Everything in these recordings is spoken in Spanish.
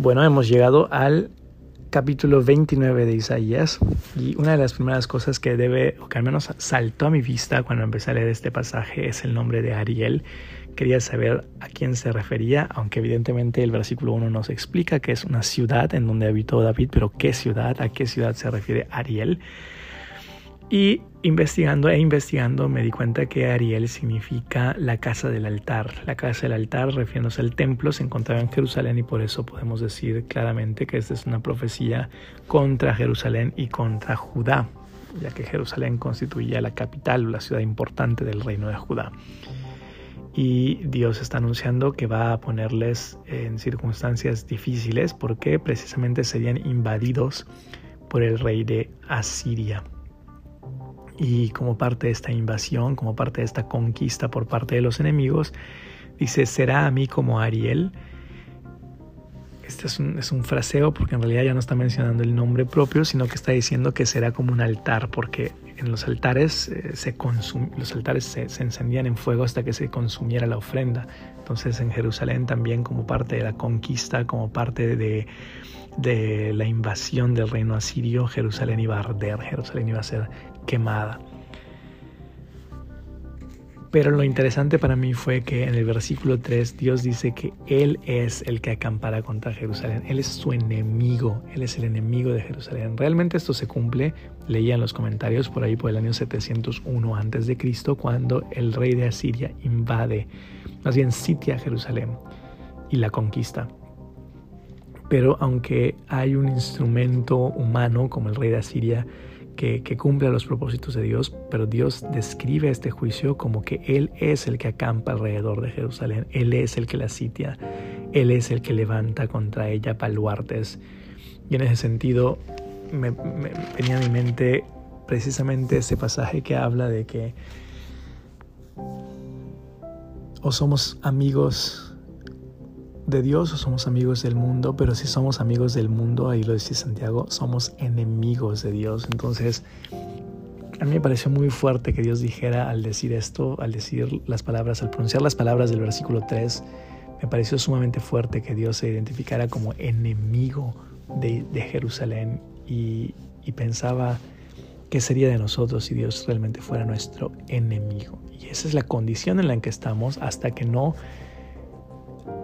Bueno, hemos llegado al capítulo 29 de Isaías y una de las primeras cosas que debe, o que al menos saltó a mi vista cuando empecé a leer este pasaje es el nombre de Ariel. Quería saber a quién se refería, aunque evidentemente el versículo 1 nos explica que es una ciudad en donde habitó David, pero ¿qué ciudad? ¿A qué ciudad se refiere Ariel? Y investigando e investigando me di cuenta que Ariel significa la casa del altar. La casa del altar, refiriéndose al templo, se encontraba en Jerusalén y por eso podemos decir claramente que esta es una profecía contra Jerusalén y contra Judá, ya que Jerusalén constituía la capital, la ciudad importante del reino de Judá. Y Dios está anunciando que va a ponerles en circunstancias difíciles porque precisamente serían invadidos por el rey de Asiria y como parte de esta invasión, como parte de esta conquista por parte de los enemigos, dice, será a mí como Ariel. Este es un, es un, fraseo porque en realidad ya no está mencionando el nombre propio, sino que está diciendo que será como un altar, porque en los altares, eh, se los altares se, se, encendían en fuego hasta que se consumiera la ofrenda. Entonces en Jerusalén también como parte de la conquista, como parte de, de la invasión del reino asirio, Jerusalén iba a arder, Jerusalén iba a ser quemada. Pero lo interesante para mí fue que en el versículo 3 Dios dice que Él es el que acampará contra Jerusalén. Él es su enemigo. Él es el enemigo de Jerusalén. Realmente esto se cumple, leía en los comentarios por ahí por el año 701 antes de Cristo cuando el rey de Asiria invade, más bien sitia Jerusalén y la conquista. Pero aunque hay un instrumento humano como el rey de Asiria que, que, cumple los propósitos de Dios, pero Dios describe este juicio como que Él es el que acampa alrededor de Jerusalén, Él es el que la sitia, Él es el que levanta contra ella baluartes. Y en ese sentido me, me venía a mi mente precisamente ese pasaje que habla de que o somos amigos de Dios o somos amigos del mundo, pero si somos amigos del mundo, ahí lo dice Santiago, somos enemigos de Dios. Entonces, a mí me pareció muy fuerte que Dios dijera al decir esto, al decir las palabras, al pronunciar las palabras del versículo 3, me pareció sumamente fuerte que Dios se identificara como enemigo de, Jerusalén y, y pensaba qué sería de nosotros si Dios realmente fuera nuestro enemigo. Y esa es la condición en la que estamos hasta que no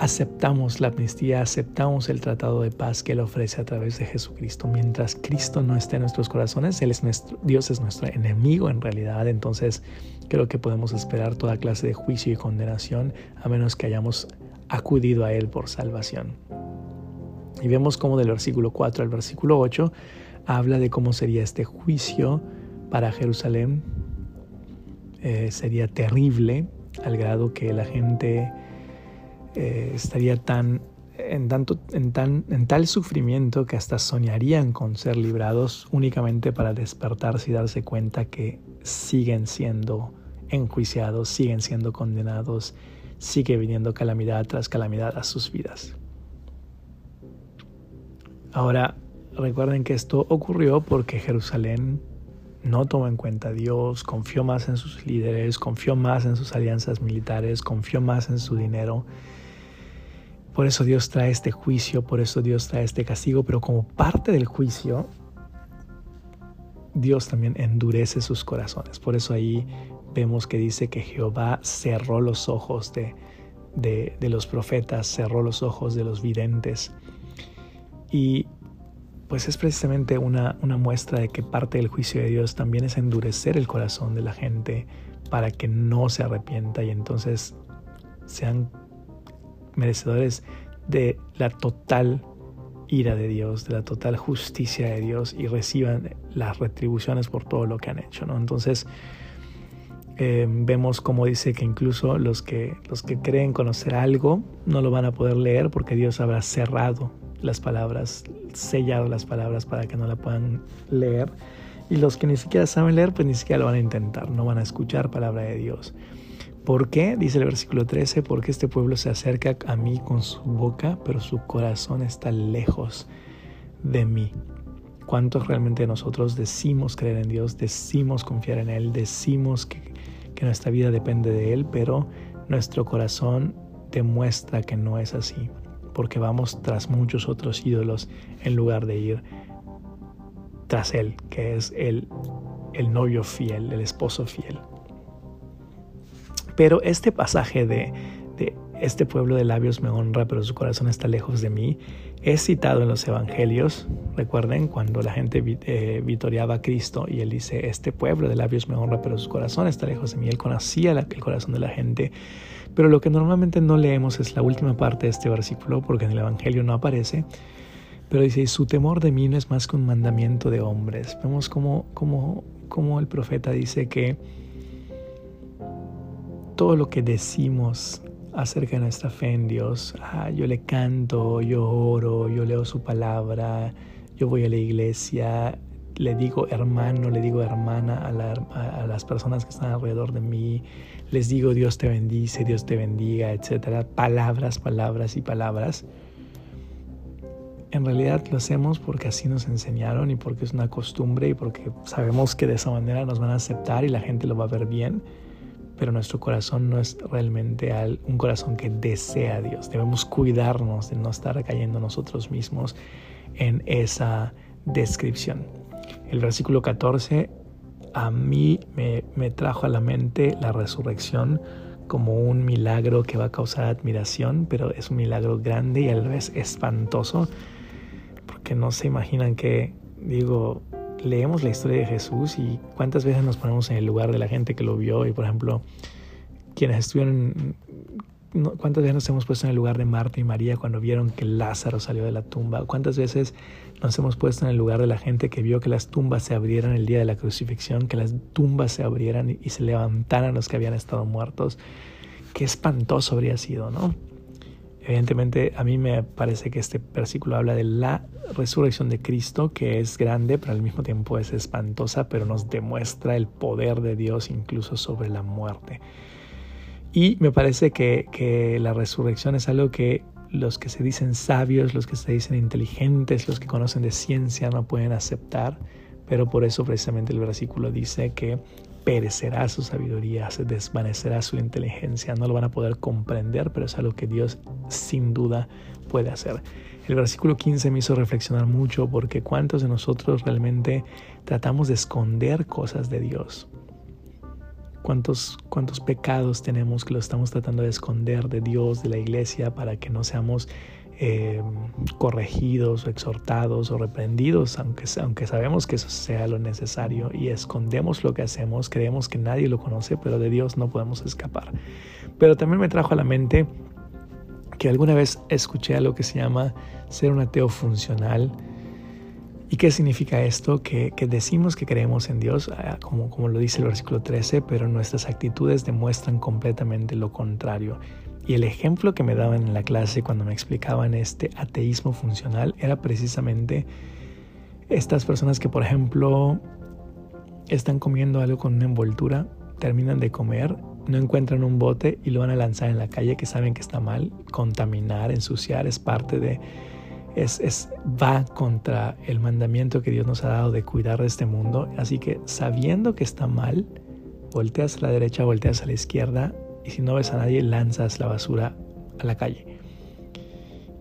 aceptamos la amnistía, aceptamos el tratado de paz que Él ofrece a través de Jesucristo. Mientras Cristo no esté en nuestros corazones, Él es nuestro, Dios es nuestro enemigo en realidad. Entonces creo que podemos esperar toda clase de juicio y condenación a menos que hayamos acudido a Él por salvación. Y vemos cómo del versículo 4 al versículo 8 habla de cómo sería este juicio para Jerusalén. Eh, sería terrible al grado que la gente eh, estaría tan en, tanto, en, tan, en tal sufrimiento que hasta soñarían con ser librados únicamente para despertarse y darse cuenta que siguen siendo enjuiciados, siguen siendo condenados, sigue viniendo calamidad tras calamidad a sus vidas. Ahora, recuerden que esto ocurrió porque Jerusalén no tomó en cuenta a Dios, confió más en sus líderes, confió más en sus alianzas militares, confió más en su dinero por eso Dios trae este juicio, por eso Dios trae este castigo, pero como parte del juicio, Dios también endurece sus corazones. Por eso ahí vemos que dice que Jehová cerró los ojos de, de, los profetas, cerró los ojos de los videntes. Y pues es precisamente una, una muestra de que parte del juicio de Dios también es endurecer el corazón de la gente para que no se arrepienta y entonces sean merecedores de la total ira de Dios, de la total justicia de Dios y reciban las retribuciones por todo lo que han hecho. ¿no? Entonces eh, vemos como dice que incluso los que, los que creen conocer algo no lo van a poder leer porque Dios habrá cerrado las palabras, sellado las palabras para que no la puedan leer. Y los que ni siquiera saben leer, pues ni siquiera lo van a intentar, no van a escuchar palabra de Dios. ¿Por qué? Dice el versículo 13, porque este pueblo se acerca a mí con su boca, pero su corazón está lejos de mí. ¿Cuántos realmente nosotros decimos creer en Dios, decimos confiar en Él, decimos que, que nuestra vida depende de Él, pero nuestro corazón demuestra que no es así? porque vamos tras muchos otros ídolos en lugar de ir tras Él, que es el, el novio fiel, el esposo fiel. Pero este pasaje de, este pueblo de labios me honra, pero su corazón está lejos de mí, es citado en los evangelios. Recuerden cuando la gente eh, vitoriaba a Cristo y él dice, este pueblo de labios me honra, pero su corazón está lejos de mí. Él conocía el corazón de la gente. Pero lo que normalmente no leemos es la última parte de este versículo, porque en el evangelio no aparece. Pero dice, su temor de mí no es más que un mandamiento de hombres. Vemos cómo, cómo, cómo el profeta dice que todo lo que decimos acerca de nuestra fe en Dios. Ah, yo le canto, yo oro, yo leo su palabra, yo voy a la iglesia, le digo hermano, le digo hermana a, las personas que están alrededor de mí, les digo Dios te bendice, Dios te bendiga, etcétera. Palabras, palabras y palabras. En realidad lo hacemos porque así nos enseñaron y porque es una costumbre y porque sabemos que de esa manera nos van a aceptar y la gente lo va a ver bien pero nuestro corazón no es realmente un corazón que desea a Dios. Debemos cuidarnos de no estar cayendo nosotros mismos en esa descripción. El versículo 14 a mí me, trajo a la mente la resurrección como un milagro que va a causar admiración, pero es un milagro grande y a la vez espantoso, porque no se imaginan que, digo, leemos la historia de Jesús y cuántas veces nos ponemos en el lugar de la gente que lo vio y por ejemplo quienes estuvieron cuántas veces nos hemos puesto en el lugar de Marta y María cuando vieron que Lázaro salió de la tumba cuántas veces nos hemos puesto en el lugar de la gente que vio que las tumbas se abrieran el día de la crucifixión que las tumbas se abrieran y se levantaran los que habían estado muertos. Qué espantoso habría sido no Evidentemente a mí me parece que este versículo habla de la resurrección de Cristo, que es grande, pero al mismo tiempo es espantosa, pero nos demuestra el poder de Dios incluso sobre la muerte. Y me parece que, que la resurrección es algo que los que se dicen sabios, los que se dicen inteligentes, los que conocen de ciencia no pueden aceptar, pero por eso precisamente el versículo dice que perecerá su sabiduría, se desvanecerá su inteligencia, no lo van a poder comprender, pero es algo que Dios sin duda puede hacer. El versículo 15 me hizo reflexionar mucho porque cuántos de nosotros realmente tratamos de esconder cosas de Dios. ¿Cuántos, cuántos pecados tenemos que lo estamos tratando de esconder de Dios, de la iglesia, para que no seamos eh, corregidos o exhortados o reprendidos, aunque, aunque sabemos que eso sea lo necesario y escondemos lo que hacemos, creemos que nadie lo conoce, pero de Dios no podemos escapar. Pero también me trajo a la mente que alguna vez escuché algo que se llama ser un ateo funcional. ¿Y qué significa esto? Que, que, decimos que creemos en Dios, ah, como, como lo dice el versículo 13, pero nuestras actitudes demuestran completamente lo contrario. Y el ejemplo que me daban en la clase cuando me explicaban este ateísmo funcional era precisamente estas personas que, por ejemplo, están comiendo algo con una envoltura, terminan de comer, no encuentran un bote y lo van a lanzar en la calle que saben que está mal. Contaminar, ensuciar es parte de... Es, es, va contra el mandamiento que Dios nos ha dado de cuidar de este mundo. Así que sabiendo que está mal, volteas a la derecha, volteas a la izquierda, y si no ves a nadie lanzas la basura a la calle.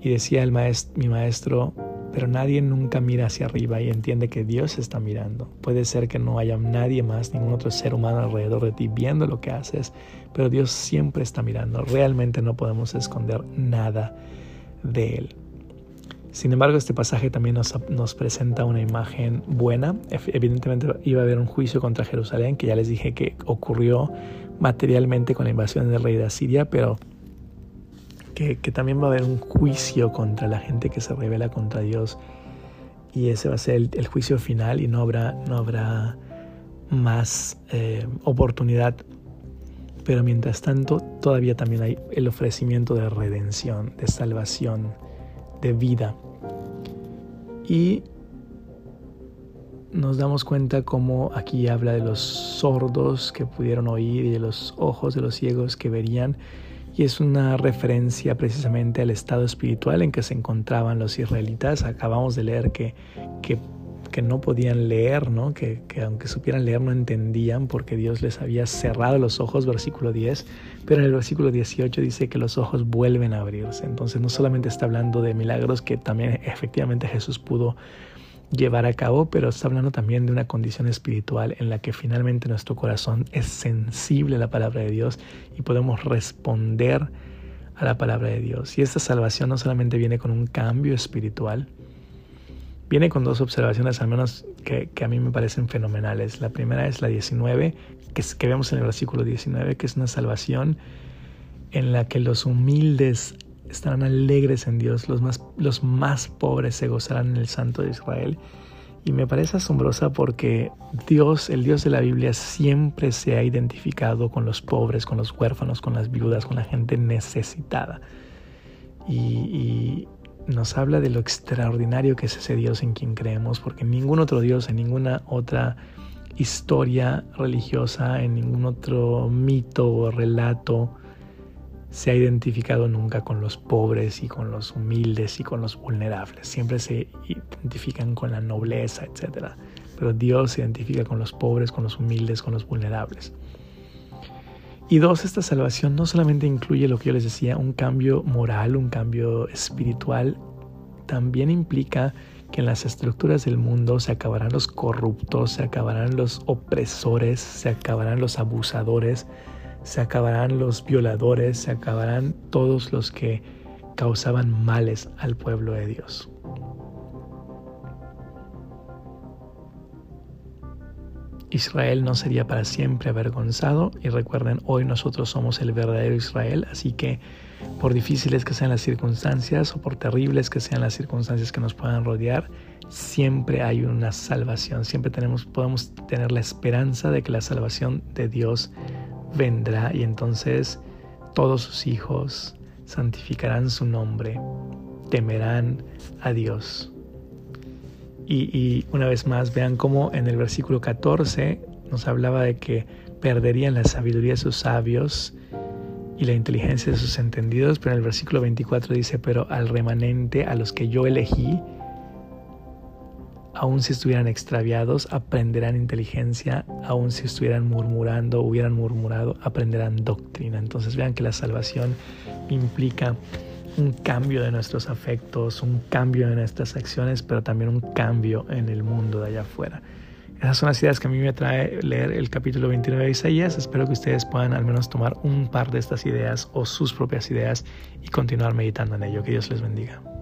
Y decía el maestro, mi maestro, pero nadie nunca mira hacia arriba y entiende que Dios está mirando. Puede ser que no haya nadie más, ningún otro ser humano alrededor de ti viendo lo que haces, pero Dios siempre está mirando. Realmente no podemos esconder nada de Él. Sin embargo, este pasaje también nos, nos, presenta una imagen buena. Evidentemente iba a haber un juicio contra Jerusalén, que ya les dije que ocurrió materialmente con la invasión del rey de Asiria, pero que, también va a haber un juicio contra la gente que se revela contra Dios. Y ese va a ser el, juicio final y no habrá, no habrá más eh, oportunidad. Pero mientras tanto, todavía también hay el ofrecimiento de redención, de salvación, de vida. Y nos damos cuenta cómo aquí habla de los sordos que pudieron oír y de los ojos de los ciegos que verían. Y es una referencia precisamente al estado espiritual en que se encontraban los israelitas. Acabamos de leer que, que que no podían leer, ¿no? Que, que, aunque supieran leer no entendían porque Dios les había cerrado los ojos, versículo 10, pero en el versículo 18 dice que los ojos vuelven a abrirse. Entonces no solamente está hablando de milagros que también efectivamente Jesús pudo llevar a cabo, pero está hablando también de una condición espiritual en la que finalmente nuestro corazón es sensible a la palabra de Dios y podemos responder a la palabra de Dios. Y esta salvación no solamente viene con un cambio espiritual, viene con dos observaciones al menos que, a mí me parecen fenomenales. La primera es la 19, que, es, que vemos en el versículo 19, que es una salvación en la que los humildes estarán alegres en Dios, los más, los más pobres se gozarán en el Santo de Israel. Y me parece asombrosa porque Dios, el Dios de la Biblia, siempre se ha identificado con los pobres, con los huérfanos, con las viudas, con la gente necesitada. Y, nos habla de lo extraordinario que es ese Dios en quien creemos, porque ningún otro Dios, en ninguna otra historia religiosa, en ningún otro mito o relato, se ha identificado nunca con los pobres y con los humildes y con los vulnerables. Siempre se identifican con la nobleza, etc. Pero Dios se identifica con los pobres, con los humildes, con los vulnerables. Y dos, esta salvación no solamente incluye lo que yo les decía, un cambio moral, un cambio espiritual, también implica que en las estructuras del mundo se acabarán los corruptos, se acabarán los opresores, se acabarán los abusadores, se acabarán los violadores, se acabarán todos los que causaban males al pueblo de Dios. Israel no sería para siempre avergonzado y recuerden, hoy nosotros somos el verdadero Israel, así que por difíciles que sean las circunstancias o por terribles que sean las circunstancias que nos puedan rodear, siempre hay una salvación, siempre tenemos, podemos tener la esperanza de que la salvación de Dios vendrá y entonces todos sus hijos santificarán su nombre, temerán a Dios. Y, una vez más, vean cómo en el versículo 14 nos hablaba de que perderían la sabiduría de sus sabios y la inteligencia de sus entendidos, pero en el versículo 24 dice, pero al remanente, a los que yo elegí, aun si estuvieran extraviados, aprenderán inteligencia, aun si estuvieran murmurando, hubieran murmurado, aprenderán doctrina. Entonces vean que la salvación implica un cambio de nuestros afectos, un cambio de nuestras acciones, pero también un cambio en el mundo de allá afuera. Esas son las ideas que a mí me trae leer el capítulo 29 de Isaías. Espero que ustedes puedan al menos tomar un par de estas ideas o sus propias ideas y continuar meditando en ello. Que Dios les bendiga.